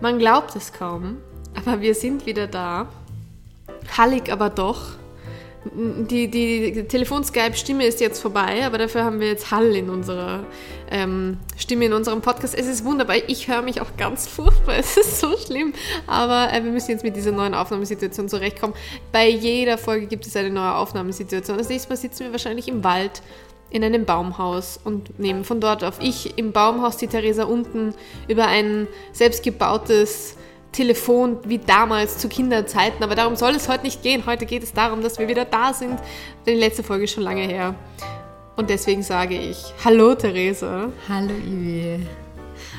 Man glaubt es kaum, aber wir sind wieder da. Hallig aber doch. Die, die, Telefon-Skype-Stimme ist jetzt vorbei, aber dafür haben wir jetzt Hall in unserer ähm, Stimme in unserem Podcast. Es ist wunderbar. Ich höre mich auch ganz furchtbar. Es ist so schlimm. Aber äh, wir müssen jetzt mit dieser neuen Aufnahmesituation zurechtkommen. Bei jeder Folge gibt es eine neue Aufnahmesituation. Das nächste Mal sitzen wir wahrscheinlich im Wald in einem Baumhaus und nehmen von dort auf. Ich im Baumhaus, die Theresa unten über ein selbstgebautes Telefon wie damals zu Kinderzeiten. Aber darum soll es heute nicht gehen. Heute geht es darum, dass wir wieder da sind. Denn die letzte Folge ist schon lange her. Und deswegen sage ich Hallo Theresa. Hallo Ivi.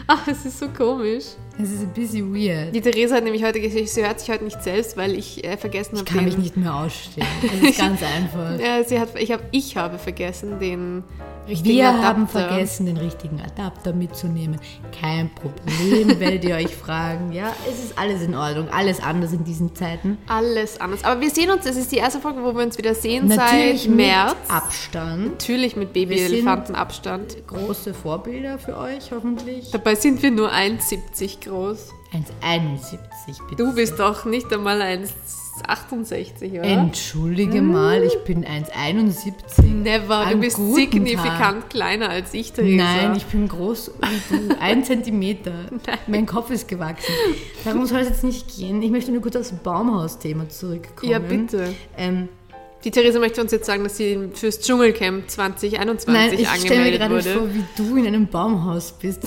Ach, es ist so komisch. Es ist ein bisschen weird. Die Theresa hat nämlich heute gesagt, sie hört sich heute nicht selbst, weil ich äh, vergessen habe. Ich kann mich nicht mehr ausstehen. Das ist ganz einfach. ja, sie hat, ich, hab, ich habe vergessen, den richtigen Wir Adapter. haben vergessen, den richtigen Adapter mitzunehmen. Kein Problem, werdet ihr euch fragen. Ja, es ist alles in Ordnung. Alles anders in diesen Zeiten. Alles anders. Aber wir sehen uns, es ist die erste Folge, wo wir uns wieder sehen Natürlich seit März. mit Abstand. Natürlich mit Babyelefantenabstand. Große Vorbilder für euch, hoffentlich. Dabei sind wir nur 1,70 groß. 1,71 bitte. Du bist doch nicht einmal 1,68, oder? Entschuldige Hm. mal, ich bin 1,71. Never, du An bist guten signifikant Tag. kleiner als ich, Theresa. Nein, ich bin groß wie du. Ein Zentimeter. Mein Kopf ist gewachsen. Darum soll es jetzt nicht gehen. Ich möchte nur kurz aufs Baumhaus-Thema zurückkommen. Ja, bitte. Ähm, Die Theresa möchte uns jetzt sagen, dass sie fürs Dschungelcamp 2021 nein, ich stelle mir angemeldet gerade wurde. vor, wie du in einem Baumhaus bist.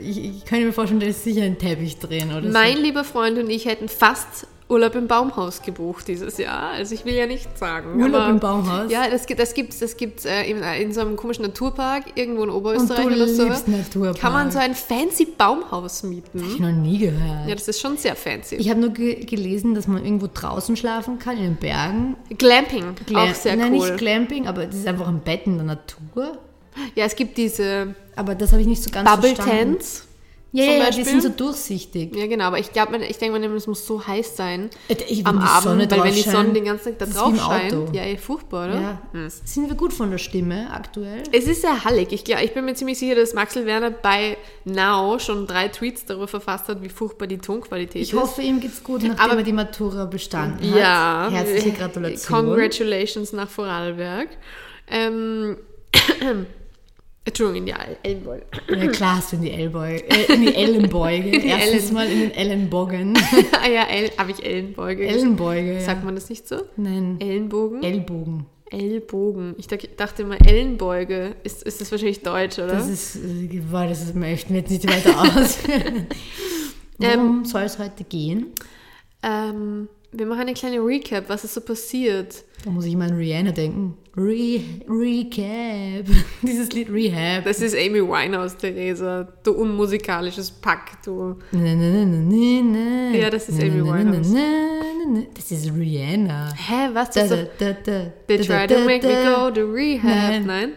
Ich, ich kann mir vorstellen, da ist sicher ein Teppich drin oder Mein so. lieber Freund und ich hätten fast Urlaub im Baumhaus gebucht dieses Jahr. Also ich will ja nicht sagen. Urlaub aber, im Baumhaus? Ja, das, gibt- das gibt es das gibt's, äh, in, in so einem komischen Naturpark irgendwo in Oberösterreich oder so. Naturpark. Kann man so ein fancy Baumhaus mieten. Hab ich noch nie gehört. Ja, das ist schon sehr fancy. Ich habe nur ge gelesen, dass man irgendwo draußen schlafen kann, in den Bergen. Glamping, Glam- auch sehr Nein, cool. nicht Glamping, aber das ist einfach ein Bett in der Natur. Ja, es gibt diese Aber das habe ich nicht so ganz Bubble verstanden. Tents. Ja, ja, Beispiel. die sind so durchsichtig. Ja, genau, aber ich glaube, ich denke mir, es muss so heiß sein Äh, ich- am Abend, weil wenn die Sonne den ganzen Tag da drauf scheint, Auto. ja, eh, furchtbar, oder? Ja. Sind wir gut von der Stimme aktuell? Es ist sehr hallig. Ich, glaub, ich bin mir ziemlich sicher, dass Maxel Werner bei Now schon drei Tweets darüber verfasst hat, wie furchtbar die Tonqualität Ich ist. hoffe, ihm geht's gut, nachdem Aber- er die Matura bestanden hat. ja, Herzliche Gratulation. Congratulations nach Vorarlberg. Ähm, Entschuldigung, in die El- Ellenbeuge. Ja, klar in die Ellbeuge, äh, in die Ellenbeuge. die Erstens Ellen. mal in den Ellenbogen. ah ja, El habe ich Ellenbeuge. Ellenbeuge. Sagt man das nicht so? Nein. Ellenbogen? Ellbogen. Ellbogen. Ich dacht- dachte immer Ellenbeuge. Ist, ist das wahrscheinlich Deutsch, oder? Das ist, boah, das ist, möchten wir jetzt nicht weiter ausführen. Worum soll es heute gehen? ähm, wir machen eine kleine Recap, was ist so passiert. Da muss ich immer an Rihanna denken. Re Recap. Dieses Lied Rehab. Das ist Amy Winehouse, Theresa. Du unmusikalisches Pack, du. Na, na, na. Ja, das ist Amy Winehouse. Das ist Rihanna. Hä, was? Da, Das da, da, da, They try to make me go to rehab. Nein. Nein?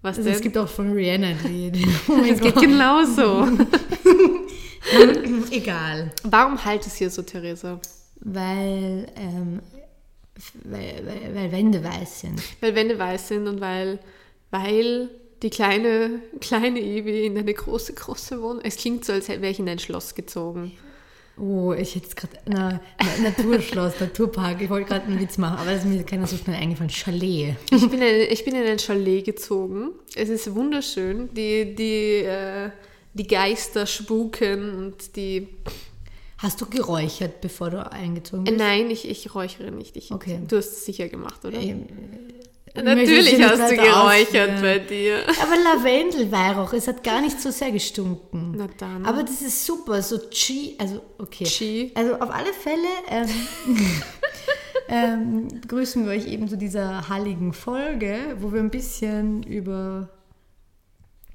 Was Also, denn? es gibt auch von Rihanna ein Lied. Oh Es geht genauso. Egal. Warum halt es hier so, Theresa? Weil, ähm, weil, weil, weil Wände weiß sind. Weil Wände weiß sind und weil, weil die kleine, kleine Evi in eine große, große Wohnung. Es klingt so, als wäre ich in ein Schloss gezogen. Oh, ich hätte jetzt gerade, na, na, Naturschloss, Naturpark, ich wollte gerade einen Witz machen, aber das ist mir keiner so schnell eingefallen. Chalet. Ich bin, in, ich bin in ein Chalet gezogen. Es ist wunderschön. Die, die, äh, die Geister spuken und die. Hast du geräuchert, bevor du eingezogen bist? nein, ich, ich räuchere nicht. Ich, Okay. Du hast es sicher gemacht, oder? Ähm, Natürlich hast du geräuchert ausführen. bei dir. Aber Lavendelweihrauch, es hat gar nicht so sehr gestunken. Na dann. Aber das ist super, so Chi, also okay. Chi. Also auf alle Fälle ähm, ähm, begrüßen wir euch eben zu dieser halligen Folge, wo wir ein bisschen über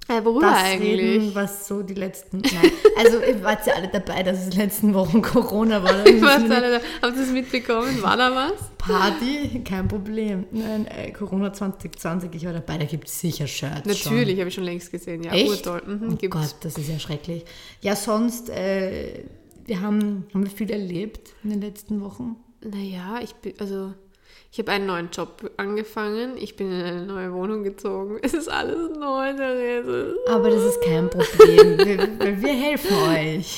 Äh, worüber das eigentlich? reden, was so die letzten. Nein, also ihr wart ja alle dabei, dass es in den letzten Wochen Corona war. Da Ich wir alle, habt ihr es mitbekommen? War da was? Party, kein Problem. Nein, äh, Corona 2020, ich war dabei, da gibt es sicher Shirts. Natürlich, habe ich schon längst gesehen. Ja, Echt? urtoll. Mhm, Oh gibt's. Gott, das ist ja schrecklich. Ja, sonst, äh, wir haben, haben wir viel erlebt in den letzten Wochen. Naja, ich bin, also, ich habe einen neuen Job angefangen. Ich bin in eine neue Wohnung gezogen. Es ist alles neu, Therese. Aber das ist kein Problem, wir, weil wir helfen euch.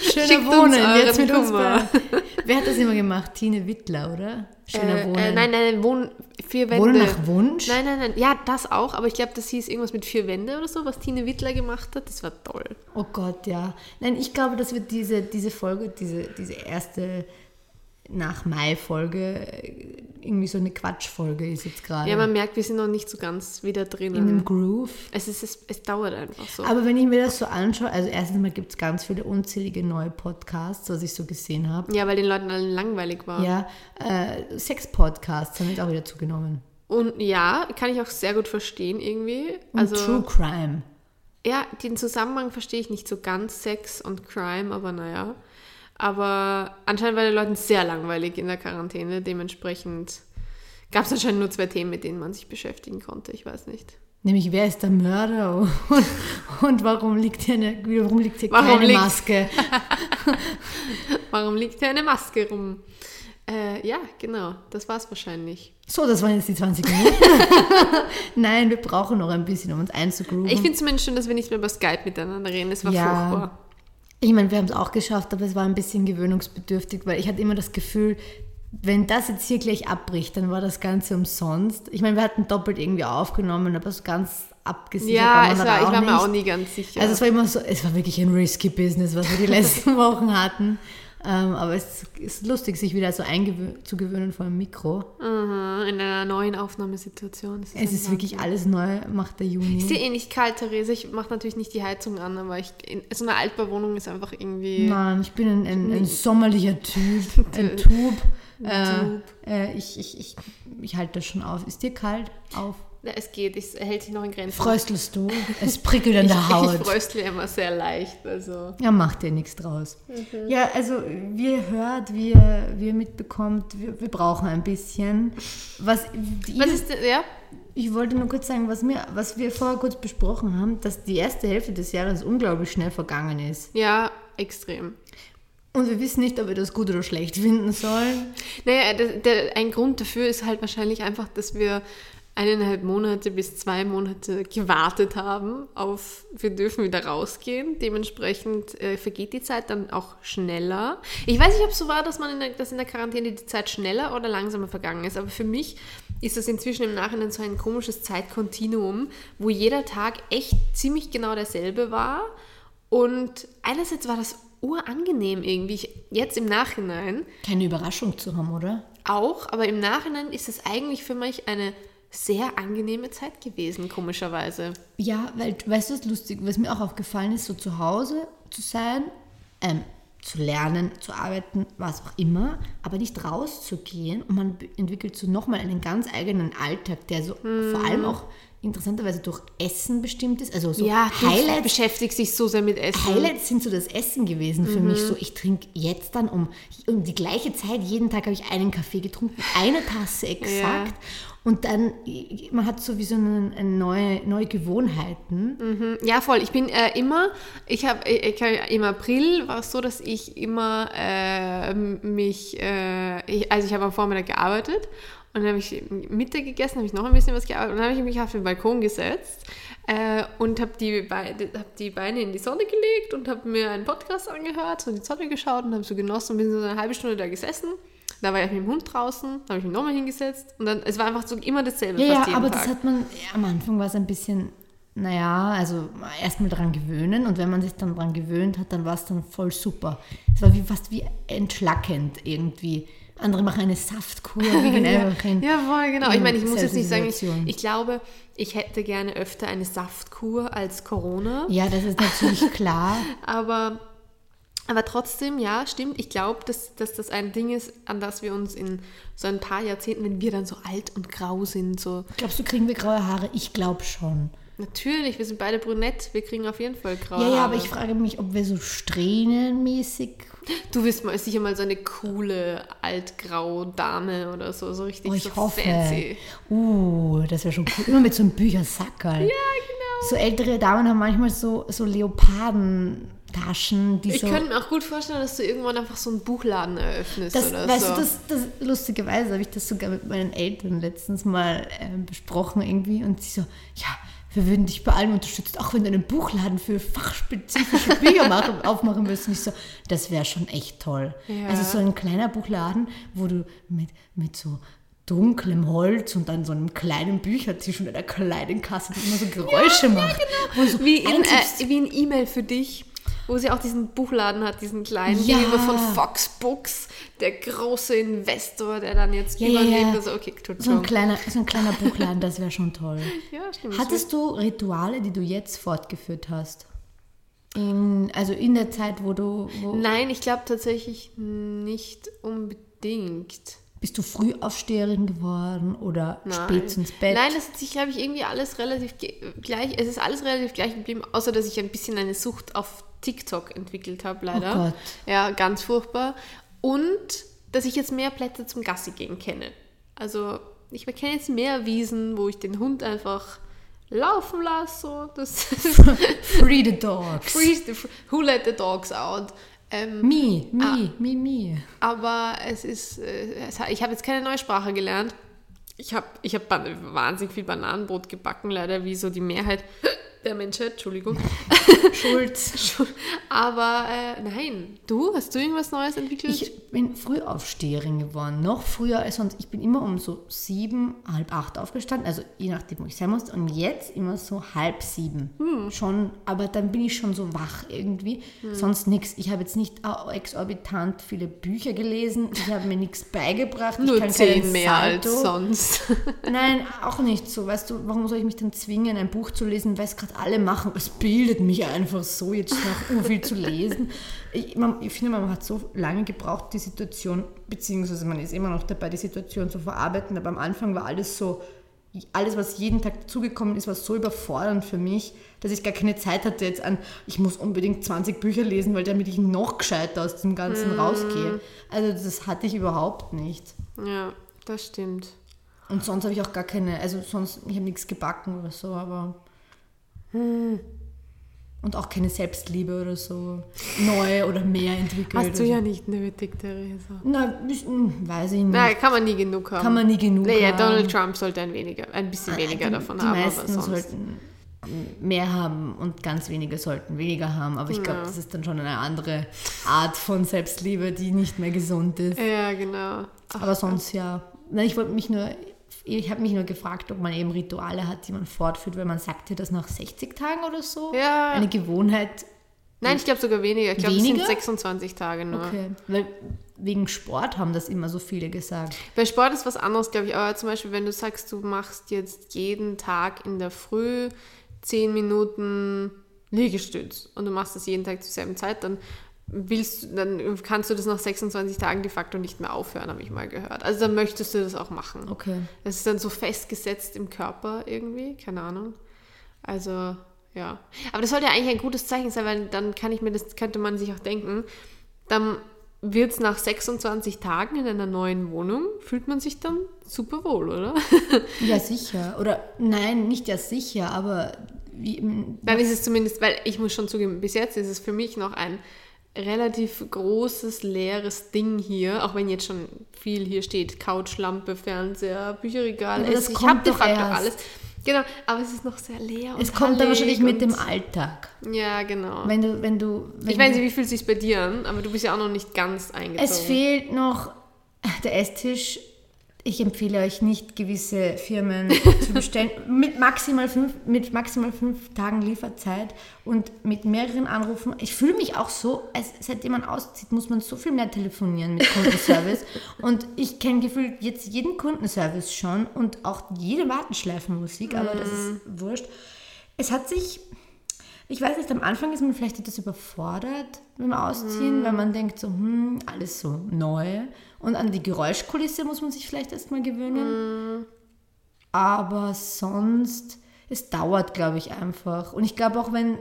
Schöner Schickt uns Wohnen, jetzt mit uns Kummer. beiden. Wer hat das immer gemacht? Tine Wittler, oder? Schöner Äh, Wohnen. äh, nein, nein, Wohn, vier Wände. Wohnen nach Wunsch? Nein, nein, nein. Ja, das auch, aber ich glaube, das hieß irgendwas mit vier Wände oder so, was Tine Wittler gemacht hat. Das war toll. Oh Gott, ja. Nein, ich glaube, dass wir diese, diese Folge, diese, diese erste nach Mai-Folge äh, irgendwie so eine Quatschfolge ist jetzt gerade. Ja, man merkt, wir sind noch nicht so ganz wieder in dem. Groove. Es, ist, es, es dauert einfach so. Aber wenn ich mir das so anschaue, also erstens mal gibt es ganz viele unzählige neue Podcasts, was ich so gesehen habe. ja, weil den Leuten allen langweilig war. Ja, äh, Sex-Podcasts haben jetzt auch wieder zugenommen. Und ja, kann ich auch sehr gut verstehen irgendwie. Und Also, True Crime. ja, den Zusammenhang verstehe ich nicht so ganz, Sex und Crime, aber naja. Aber anscheinend war den Leuten sehr langweilig in der Quarantäne. Dementsprechend gab es anscheinend nur zwei Themen, mit denen man sich beschäftigen konnte. Ich weiß nicht. Nämlich, wer ist der Mörder und, und warum liegt hier, eine, warum liegt hier Warum keine liegt- Maske? Warum liegt hier eine Maske rum? Äh, ja, genau, das war's wahrscheinlich. So, das waren jetzt die 20 Minuten. Nein, wir brauchen noch ein bisschen, um uns einzugrooven. Ich finde zumindest schön, dass wir nicht mehr über Skype miteinander reden. Das war Ja. furchtbar. Ich meine, wir haben es auch geschafft, aber es war ein bisschen gewöhnungsbedürftig, weil ich hatte immer das Gefühl, wenn das jetzt hier gleich abbricht, dann war das Ganze umsonst. Ich meine, wir hatten doppelt irgendwie aufgenommen, aber so ganz abgesichert Ja, war war, ich war mir nicht. auch nie ganz sicher. Also es war immer so, es war wirklich ein risky Business, was wir die letzten Wochen hatten. Ähm, aber es ist lustig, sich wieder so einzugewöhnen vor dem Mikro. Aha, in einer neuen Aufnahmesituation. Das Es ist wirklich alles neu, macht der Juni. Ist dir eh nicht kalt, Therese? Ich mache natürlich nicht die Heizung an, aber ich, in, so eine Altbauwohnung ist einfach irgendwie... Nein, ich bin ein, ein, ein sommerlicher Typ, ein Tub. Äh, äh, ich, ich, ich, ich halte das schon auf. Ist dir kalt? Auf. Es geht, es hält sich noch in Grenzen. Fröstelst du? Es prickelt an der Ich Haut. fröstle immer sehr leicht, also... Ja, macht dir nichts draus. Mhm. Ja, also wie ihr hört, wie ihr, wie ihr mitbekommt, wir, wir brauchen ein bisschen. Was, die, Was ist ja? ich wollte nur kurz sagen, was, mir, was wir vorher kurz besprochen haben, dass die erste Hälfte des Jahres unglaublich schnell vergangen ist. Ja, extrem. Und wir wissen nicht, ob wir das gut oder schlecht finden sollen. Naja, der, der, ein Grund dafür ist halt wahrscheinlich einfach, dass wir eineinhalb Monate bis zwei Monate gewartet haben auf, wir dürfen wieder rausgehen. Dementsprechend äh, vergeht die Zeit dann auch schneller. Ich weiß nicht, ob es so war, dass man in der, dass in der Quarantäne die Zeit schneller oder langsamer vergangen ist, aber für mich ist das inzwischen im Nachhinein so ein komisches Zeitkontinuum, wo jeder Tag echt ziemlich genau derselbe war. Und einerseits war das urangenehm irgendwie, ich, jetzt im Nachhinein Keine Überraschung zu haben, oder? auch, aber im Nachhinein ist es eigentlich für mich eine sehr angenehme Zeit gewesen, komischerweise. Ja, weil, weißt du, was lustig, was mir auch aufgefallen ist, so zu Hause zu sein, ähm, zu lernen, zu arbeiten, was auch immer, aber nicht rauszugehen und man entwickelt so nochmal einen ganz eigenen Alltag, der so vor allem auch interessanterweise durch Essen bestimmt ist. Also so du Highlights beschäftigst dich so sehr mit Essen. Highlights sind so das Essen gewesen für mich. Mhm. So, ich trinke jetzt dann um, um die gleiche Zeit, jeden Tag habe ich einen Kaffee getrunken, eine Tasse exakt. Und dann, man hat so wie so eine, neue, neue Gewohnheiten. Ja, voll. Ich bin äh, immer, ich habe im April war es so, dass ich immer äh, mich, äh, ich, also ich habe am Vormittag gearbeitet und dann habe ich Mittag gegessen, habe ich noch ein bisschen was gearbeitet und dann habe ich mich auf den Balkon gesetzt äh, und habe die, Beine- hab die Beine in die Sonne gelegt und habe mir einen Podcast angehört, so in die Sonne geschaut und habe so genossen und bin so eine halbe Stunde da gesessen. Da war ich mit dem Hund draußen, da habe ich mich nochmal hingesetzt und dann, es war einfach so immer dasselbe. Ja, ja, aber Tag. das hat man, ja, am Anfang war es ein bisschen, naja, also erstmal dran gewöhnen und wenn man sich dann dran gewöhnt hat, dann war es dann voll super. Es war wie, fast wie entschlackend irgendwie. Andere machen eine Saftkur, einfach hin. Ja, voll, genau. Ich in meine, ich muss jetzt nicht sagen, ich, ich glaube, ich hätte gerne öfter eine Saftkur als Corona. Ja, das ist natürlich klar. Aber, aber trotzdem, ja, stimmt. Ich glaube, dass, dass das ein Ding ist, an das wir uns in so ein paar Jahrzehnten, wenn wir dann so alt und grau sind, so Glaubst du, kriegen wir graue Haare? Ich glaube schon. Natürlich, wir sind beide brünett, wir kriegen auf jeden Fall graue Ja, ja, aber ich frage mich, ob wir so strähnenmäßig. Du wirst mal sicher mal so eine coole altgrau Dame oder so, so richtig Oh, ich so hoffe. fancy. Uh, das wäre schon cool. Immer mit so einem Büchersackerl. Ja, genau. So ältere Damen haben manchmal so, so Leopardentaschen, die Ich so. könnte mir auch gut vorstellen, dass du irgendwann einfach so einen Buchladen eröffnest Das, oder weißt so. du, das, das lustigerweise habe ich das sogar mit meinen Eltern letztens mal ähm, besprochen irgendwie und sie so, ja, wir würden dich bei allem unterstützen, auch wenn du einen Buchladen für fachspezifische Bücher machen, aufmachen. Und ich so, das wäre schon echt toll. Ja. Also so ein kleiner Buchladen, wo du mit, mit so dunklem Holz und dann so einem kleinen Büchertisch und einer kleinen Kasse, die immer so Geräusche macht. Wo du so Wie in, äh, wie ein E-Mail für dich, wo sie auch diesen Buchladen hat, diesen kleinen Ja. gegenüber von Fox Books, der große Investor, der dann jetzt Ja, übernimmt. ja. Also, okay, tut so ein kleiner, so ein kleiner Buchladen, das wäre schon toll. Ja, stimmt. Hattest du Rituale, die du jetzt fortgeführt hast? In, also in der Zeit, wo du. Wo, Nein, ich glaube tatsächlich nicht unbedingt. bist du Frühaufsteherin geworden oder Nein. spät ins Bett? Nein, das hat sich, glaube ich, irgendwie alles relativ gleich. Es ist alles relativ gleich geblieben, außer dass ich ein bisschen eine Sucht auf TikTok entwickelt habe, leider. Oh Gott. Ja, ganz furchtbar. Und dass ich jetzt mehr Plätze zum Gassi gehen kenne. Also, ich kenne jetzt mehr Wiesen, wo ich den Hund einfach laufen lasse. So. Das Free the dogs. Freeze the, who let the dogs out? Ähm, Me, me, Ah. me, me. aber es ist, äh, es, ich habe jetzt keine neue Sprache gelernt. Ich habe ich hab wahnsinnig viel Bananenbrot gebacken, leider wie so die Mehrheit der Menschheit, Entschuldigung. Schulz. Aber äh, nein, du, hast du irgendwas Neues entwickelt? Ich bin Frühaufsteherin geworden. Noch früher als sonst. Ich bin immer um so sieben, halb acht aufgestanden. Also je nachdem, wo ich sein musste. Und jetzt immer so halb sieben. Hm. Schon, aber dann bin ich schon so wach irgendwie. Sonst nichts. Ich habe jetzt nicht au- exorbitant viele Bücher gelesen. Ich habe mir nichts beigebracht. ich Nur kann zehn mehr als Salto. sonst. Nein, auch nicht so. Weißt du, warum soll ich mich dann zwingen, ein Buch zu lesen, weil es gerade alle machen? Es bildet mich einfach so, jetzt noch viel zu lesen. Ich, man, ich finde, man hat so lange gebraucht, die Situation, beziehungsweise man ist immer noch dabei, die Situation zu verarbeiten, aber am Anfang war alles so, alles, was jeden Tag dazugekommen ist, war so überfordernd für mich, dass ich gar keine Zeit hatte jetzt an, ich muss unbedingt 20 Bücher lesen, weil damit ich noch gescheiter aus dem Ganzen rausgehe. Also das hatte ich überhaupt nicht. ja, das stimmt. Und sonst habe ich auch gar keine, also sonst, ich habe nichts gebacken oder so, aber. Hm. Und auch keine Selbstliebe oder so neu oder mehr entwickelt. Hast du ja nicht nötig, Theresa. Na, ich- hm, weiß ich nicht. Na, kann man nie genug haben. Kann man nie genug naja, haben. Donald Trump sollte ein weniger, ein bisschen weniger die, davon die haben, meisten aber sonst. sollten mehr haben und ganz wenige sollten weniger haben. Aber ich glaube, Ja. das ist dann schon eine andere Art von Selbstliebe, die nicht mehr gesund ist. Ja, genau. Ach, Aber sonst ja. Nein, ich wollte mich nur, ich habe mich nur gefragt, ob man eben Rituale hat, die man fortführt, weil man sagt ja das nach 60 Tagen oder so. Ja. Eine Gewohnheit. Nein, ich glaube sogar weniger. Ich glaube, es sind Weniger? 26 Tage nur. Okay. Weil wegen Sport haben das immer so viele gesagt. Bei Sport ist was anderes, glaube ich. Aber zum Beispiel, wenn du sagst, du machst jetzt jeden Tag in der Früh 10 Minuten Liegestütz und du machst das jeden Tag zur selben Zeit, dann willst du- dann kannst du das nach 26 Tagen de facto nicht mehr aufhören, habe ich mal gehört. Also dann möchtest du das auch machen. Okay. Das ist dann so festgesetzt im Körper irgendwie, keine Ahnung. Also, ja. Aber das sollte ja eigentlich ein gutes Zeichen sein, weil dann kann ich mir das, könnte man sich auch denken, dann wird es nach 26 Tagen in einer neuen Wohnung, fühlt man sich dann super wohl, oder? Ja, sicher. Oder nein, nicht ja sicher, aber wie, Dann ist es zumindest, weil ich muss schon zugeben, bis jetzt ist es für mich noch ein relativ großes, leeres Ding hier, auch wenn jetzt schon viel hier steht, Couch, Lampe, Fernseher, Bücherregal. Das Es- ich kommt habe de doch facto erst. alles. Genau, aber es ist noch sehr leer. es kommt dann wahrscheinlich mit dem Alltag. Ja, genau. Wenn du, wenn du, wenn ich weiß nicht, wie fühlt es sich bei dir an, aber du bist ja auch noch nicht ganz eingezogen. Es fehlt noch der Esstisch. Ich empfehle euch nicht, gewisse Firmen zu bestellen. Mit maximal, fünf, mit maximal fünf Tagen Lieferzeit und mit mehreren Anrufen. Ich fühle mich auch so, als seitdem man auszieht, muss man so viel mehr telefonieren mit Kundenservice. und ich kenne gefühlt jetzt jeden Kundenservice schon und auch jede Warteschleifenmusik, aber das ist wurscht. Es hat sich ich weiß nicht, am Anfang ist man vielleicht etwas überfordert beim Ausziehen, weil man denkt so, hm, alles so neu. Und an die Geräuschkulisse muss man sich vielleicht erstmal gewöhnen. Aber sonst, es dauert, glaube ich, einfach. Und ich glaube auch, wenn,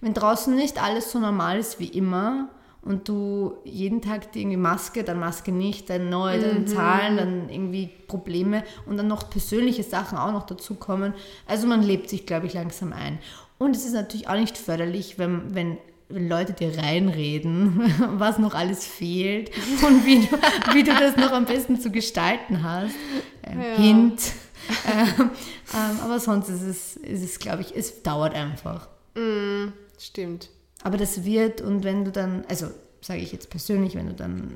wenn draußen nicht alles so normal ist wie immer und du jeden Tag die irgendwie Maske, dann Maske nicht, dann neu, dann Zahlen, dann irgendwie Probleme und dann noch persönliche Sachen auch noch dazukommen. Also man lebt sich, glaube ich, langsam ein. Und es ist natürlich auch nicht förderlich, wenn, wenn Leute dir reinreden, was noch alles fehlt und wie du, wie du das noch am besten zu gestalten hast. Ähm, Ja. Hint. ähm, ähm, aber sonst ist es, ist es glaube ich, es dauert einfach. Mm, stimmt. Aber das wird, und wenn du dann, also sage ich jetzt persönlich, wenn du dann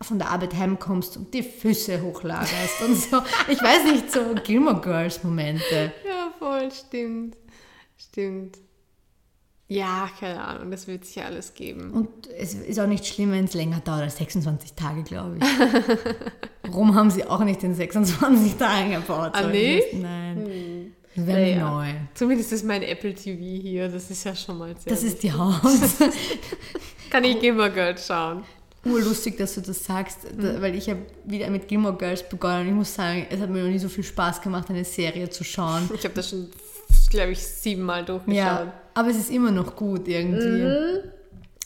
von der Arbeit heimkommst und die Füße hochlagerst und so, ich weiß nicht, so Gilmore Girls Momente. Ja, voll, stimmt. Stimmt. Ja, keine Ahnung, das wird sich ja alles geben. Und es ist auch nicht schlimm, wenn es länger dauert als 26 Tage, glaube ich. Warum haben sie auch nicht in 26 Tagen gebaut? Ah, nee? Nein. Das wäre Naja. neu. Zumindest ist mein Apple TV hier, das ist ja schon mal sehr Das ist die Haus. Kann ich Gilmore Girls schauen. Urlustig, dass du das sagst, da, weil ich habe wieder mit Gilmore Girls begonnen und ich muss sagen, es hat mir noch nie so viel Spaß gemacht, eine Serie zu schauen. Ich habe das schon, glaube ich, siebenmal durchgeschaut. Ja, aber es ist immer noch gut irgendwie. Mhm.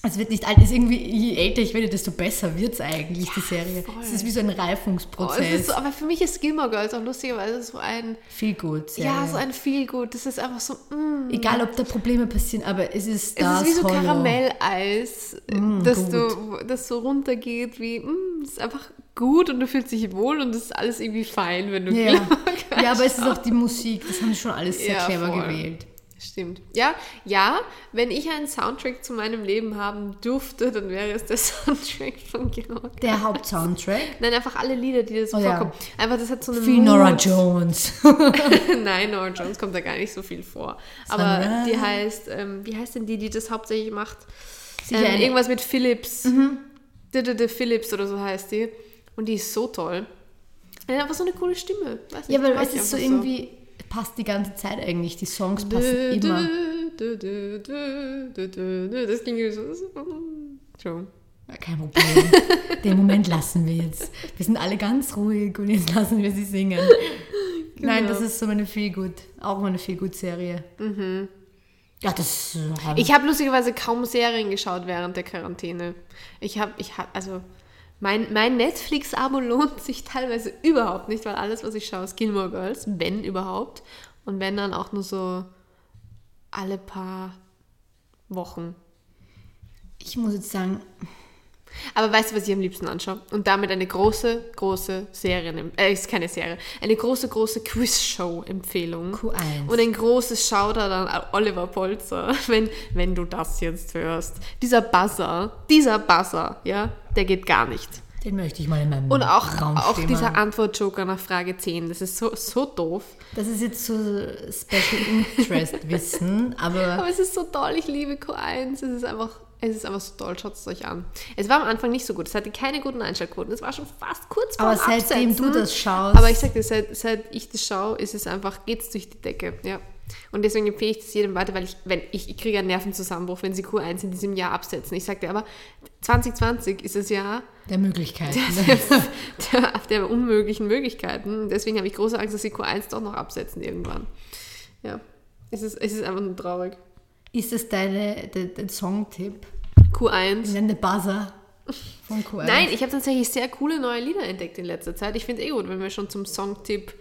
Es wird nicht alt, es ist irgendwie, je älter ich werde, desto besser wird es eigentlich, die Serie. voll. Es ist wie so ein Oh, Reifungsprozess. es ist so, aber für mich ist Gilmore Girls auch lustigerweise so ein, viel gut. Serie. ja, so ein Feelgood. Das ist einfach so, mm. Egal, ob da Probleme passieren, aber es ist Es das ist wie so Hollow. Karamelleis, Mm, das, gut. du, das so runtergeht, wie, mm, es ist einfach gut und du fühlst dich wohl und es ist alles irgendwie fein, wenn du Ja. Gilmore Girls ja, aber es ist auch die Musik, das haben sie schon alles sehr Ja, clever voll. gewählt. Stimmt. Ja, ja, wenn ich einen Soundtrack zu meinem Leben haben dürfte, dann wäre es der Soundtrack von Girls. Der Hauptsoundtrack. Nein, einfach alle Lieder, die da so Oh ja. vorkommen. Einfach, das hat so eine Viel Nora Mut. Jones. Nein, Nora Jones kommt da gar nicht so viel vor. Aber Sunrise. die heißt, ähm, wie heißt denn die, die das hauptsächlich macht? Sicher Ähm, Mhm. irgendwas mit Philips. D -d -d Philips oder so heißt die. Und die ist so toll. Die hat einfach so eine coole Stimme. Weiß Ja, nicht, weil es ist so irgendwie, passt die ganze Zeit eigentlich. Die Songs passen Dö, immer. dö, dö. Das ging so. Entschuldigung. Kein Problem. Den Moment lassen wir jetzt. Wir sind alle ganz ruhig und jetzt lassen wir sie singen. Nein, Genau. das ist so meine Feelgood, auch meine Feelgood-Serie. Ja, das äh, Ich habe lustigerweise kaum Serien geschaut während der Quarantäne. Ich habe, ich habe, also mein, mein Netflix-Abo lohnt sich teilweise überhaupt nicht, weil alles, was ich schaue, ist Gilmore Girls, wenn überhaupt. Und wenn dann auch nur so alle paar Wochen. ich muss jetzt sagen, Aber weißt du, was ich am liebsten anschaue? Und damit eine große, große Serie, äh, ist keine Serie, eine große, große Quiz-Show-Empfehlung. Q1. Und ein großes Shoutout an Oliver Polzer, wenn, wenn du das jetzt hörst. Dieser Buzzer, dieser Buzzer, ja, der geht gar nicht. den möchte ich mal in meinem Und auch, Raum auch dieser. Antwort-Joker nach Frage 10, das ist so, so doof. Das ist jetzt so Special Interest Wissen, aber Aber es ist so toll, ich liebe Q1. Es ist einfach, es ist einfach so toll, schaut es euch an. Es war am Anfang nicht so gut, es hatte keine guten Einschaltquoten, es war schon fast kurz vor Aber dem seitdem Absetzen. du das schaust- Aber ich sag dir, seit, seit ich das schaue, ist es einfach, geht's durch die Decke, ja. Und deswegen empfehle ich das jedem weiter, weil ich, wenn, ich, ich kriege einen Nervenzusammenbruch, wenn sie Q1 in diesem Jahr absetzen. Ich sag dir aber, 2020 ist das Jahr der Möglichkeiten. der, der unmöglichen Möglichkeiten. Deswegen habe ich große Angst, dass sie Q1 doch noch absetzen irgendwann. Ja, es ist, es ist einfach nur traurig. Ist das deine, de, dein Songtipp? Q1. Ich nenne Buzzer von Q1. Nein, ich habe tatsächlich sehr coole neue Lieder entdeckt in letzter Zeit. Ich finde eh gut, wenn wir schon zum Songtipp,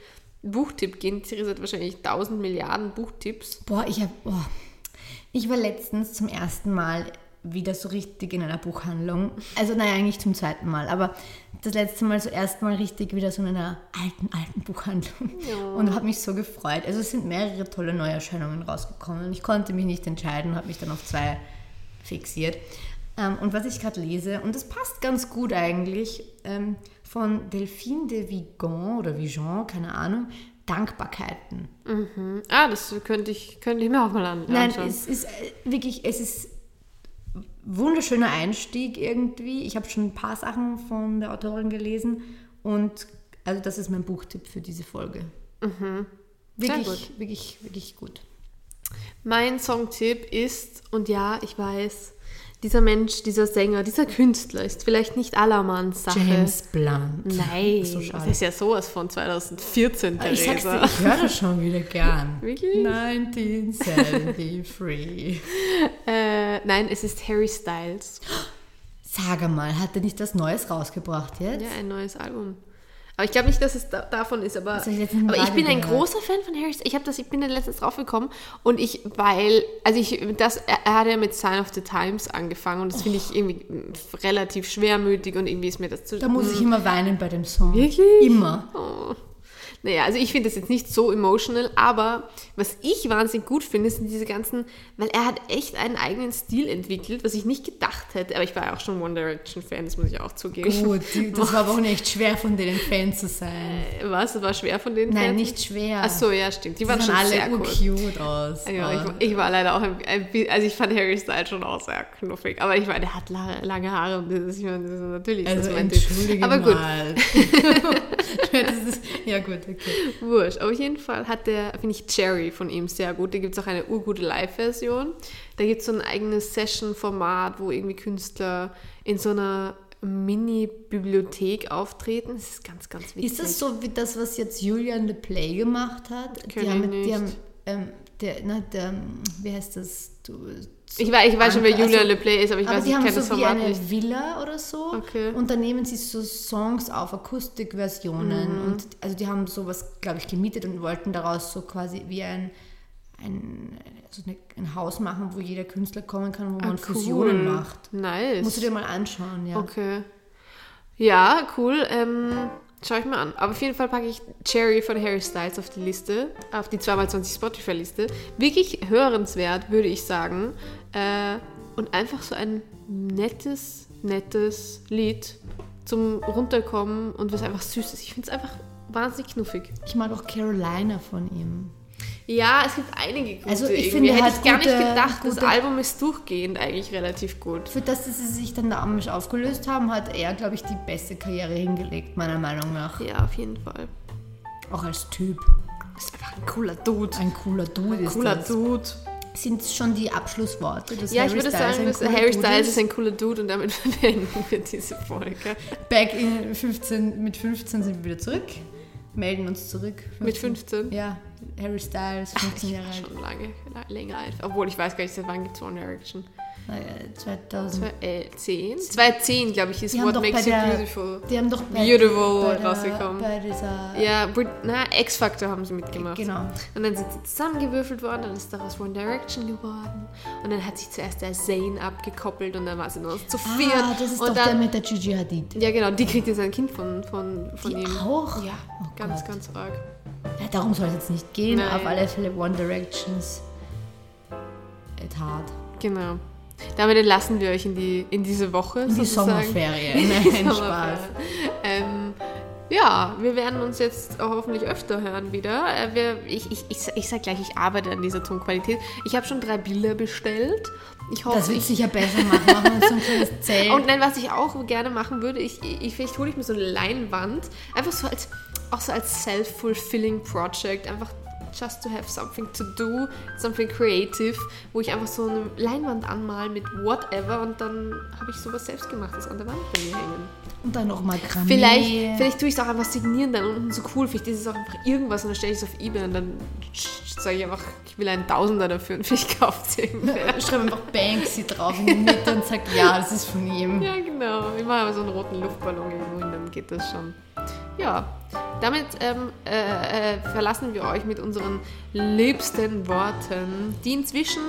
Buchtipp gehen. Theresa hat wahrscheinlich 1000 Milliarden Buchtipps. Boah, ich habe. Boah. Ich war letztens zum ersten Mal wieder so richtig in einer Buchhandlung. Also, naja, eigentlich zum zweiten Mal, aber das letzte Mal so erstmal richtig wieder so in einer alten, alten Buchhandlung. Und habe mich so gefreut. Also, es sind mehrere tolle Neuerscheinungen rausgekommen. Ich konnte mich nicht entscheiden und habe mich dann auf zwei fixiert. Ähm, und was ich gerade lese, und das passt ganz gut eigentlich, ähm, von Delphine de Vigan oder Vigan, keine Ahnung, Dankbarkeiten. Ah, das könnte ich, könnte ich mir auch mal an, Nein, anschauen. es ist äh, wirklich, es ist wunderschöner Einstieg irgendwie. Ich habe schon ein paar Sachen von der Autorin gelesen und also das ist mein Buchtipp für diese Folge. Wirklich, gut. wirklich, wirklich gut. Mein Songtipp ist, und ja, ich weiß, dieser Mensch, dieser Sänger, dieser Künstler ist vielleicht nicht allermanns Sache. James Blunt. Nein, So das ist ja sowas von 2014, Ich sag's dir, Theresa. ich höre das schon wieder gern. Wirklich? 1973. Äh, nein, es ist Harry Styles. Sag mal, hat er nicht das Neues rausgebracht jetzt? Ja, ein neues Album. Aber ich glaube nicht, dass es da, davon ist, aber, hab ich aber ich bin ein gehört. großer Fan von Harry Styles. Ich, das, ich bin da letztens drauf gekommen und ich, weil, also ich, das, er, er hat ja mit Sign of the Times angefangen und das finde ich irgendwie mm, relativ schwermütig und irgendwie ist mir das zu... Da muss ich immer weinen bei dem Song. Wirklich? Immer. Oh. Naja, also ich finde das jetzt nicht so emotional, aber was ich wahnsinnig gut finde, sind diese ganzen, weil er hat echt einen eigenen Stil entwickelt, was ich nicht gedacht hätte. Aber ich war ja auch schon One Direction-Fan, das muss ich auch zugeben. Gut, das war aber auch nicht schwer, von denen Fan zu sein. Äh, Was? Das war schwer von denen? Nein, Fans? nicht schwer. Ach so, ja, stimmt. Die waren schon sahen sehr alle cool. cute aus. Ja, ich, ich war leider auch ein, bisschen, also ich fand Harry Styles schon auch sehr knuffig. Aber ich meine, der hat lange, lange Haare und das ist, ich meine, das ist natürlich also das entschuldige Aber gut, mal. ist, ja gut, okay. wurscht. Auf jeden Fall hat der, finde ich, Cherry von ihm sehr gut. Da gibt es auch eine urgute Live-Version. Da gibt es so ein eigenes Session-Format, wo irgendwie Künstler in so einer Mini-Bibliothek auftreten. Das ist ganz, ganz wichtig. Ist das so wie das, was jetzt Julian Le Play gemacht hat? Kenn die haben, die haben ähm, der, na, der, wie heißt das? Du, Ich weiß, ich weiß schon, wer Julia also- Le Play ist, aber ich aber weiß, die ich haben kenne so das wie Format eine nicht. Villa oder so Okay. und dann nehmen sie so Songs auf Akustikversionen Mhm. und also die haben sowas, glaube ich, gemietet und wollten daraus so quasi wie ein, ein, so eine, ein Haus machen, wo jeder Künstler kommen kann, wo man Ah, Fusionen cool. macht. Nice. Musst du dir mal anschauen, ja. Okay. Ja, cool. Ähm, schau ich mal an. Aber auf jeden Fall packe ich Cherry von Harry Styles auf die Liste, auf die 2x20 Spotify-Liste. Wirklich hörenswert, würde ich sagen. Äh, und einfach so ein nettes, nettes Lied zum Runterkommen und was einfach süß ist. Ich finde es einfach wahnsinnig knuffig. Ich mag auch Carolina von ihm. Ja, es gibt einige gute. Also ich finde, er Hätte hat ich gar nicht gute- gedacht. Das gute- Album ist durchgehend eigentlich relativ gut. Für das, dass sie sich dann damals aufgelöst haben, hat er, glaube ich, die beste Karriere hingelegt, meiner Meinung nach. Ja, auf jeden Fall. Auch als Typ. Ist einfach ein cooler Dude. Ein cooler Dude ist Cooler das. Dude. Sind schon die Abschlussworte? Ja, Harry ich würde Styles sagen, dass Harry Styles ist ein cooler Dude und damit beenden wir diese Folge. Back in 15, mit 15 sind wir wieder zurück. Melden uns zurück. Mit 15? Ja, Harry Styles, 15 Ich Jahre alt. schon lange, la- länger alt. Obwohl, ich weiß gar nicht, seit wann gibt es One Direction? Naja, 2000. 2010? 2010, glaube ich, ist What Makes You der- Beautiful. Die haben doch bei, Beautiful bei, der, rausgekommen. bei dieser... Ja, Brit na, X-Factor haben sie mitgemacht. Genau. Und dann sind sie zusammengewürfelt worden, dann ist daraus One Direction geworden. Und dann hat sich zuerst der Zayn abgekoppelt und dann war sie nur noch zu viert. Ah, das ist und doch dann, der mit der Gigi Hadid. Ja, genau, die kriegt jetzt ein Kind von, von, von Die ihm. auch? Ja, Oh ganz, Gott. ganz arg. Ja, darum soll es jetzt nicht gehen. Nein. Auf alle Fälle One Directions. It hard. Genau. Damit entlassen wir euch in, die, in diese Woche. In die sozusagen. Sommerferien. Nein, Spaß. Sommerferien. Ähm, ja, wir werden uns jetzt auch hoffentlich öfter hören wieder. Äh, wir, ich, ich, ich, ich sag gleich, ich arbeite an dieser Tonqualität. Ich habe schon drei Bilder bestellt. Ich hoffe, Das wird ich, sicher besser machen. Machen wir uns so ein kleines Zelt. und nein, was ich auch gerne machen würde, ich, ich vielleicht hole ich mir so eine Leinwand, einfach so als auch so als self-fulfilling Project, einfach just to have something to do, something creative, wo ich einfach so eine Leinwand anmal mit whatever und dann habe ich sowas selbst gemachtes an der Wand bei mir hängen. Und dann nochmal Grammy. Vielleicht, vielleicht tue ich es auch einfach signieren dann unten so cool, vielleicht ist es auch einfach irgendwas und dann stelle ich es auf Ebay und dann sage ich einfach, ich will einen Tausender dafür und vielleicht kauft es irgendwer. Schreib einfach Banksy drauf in die Mitte und sag, ja, das ist von ihm. Ja, genau. Ich mache aber so einen roten Luftballon irgendwo und dann geht das schon. Ja, damit ähm, äh, äh, verlassen wir euch mit unseren liebsten Worten, die inzwischen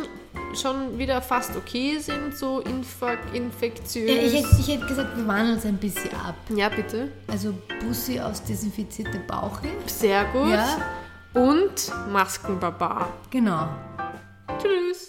schon wieder fast okay sind, so infek infektiös. Ich, hätte, ich hätte gesagt, wir wandeln uns ein bisschen ab. ja, bitte. Also Bussi aus desinfizierte Bauche. Sehr gut. Ja. Und Maskenbaba. Genau. Tschüss.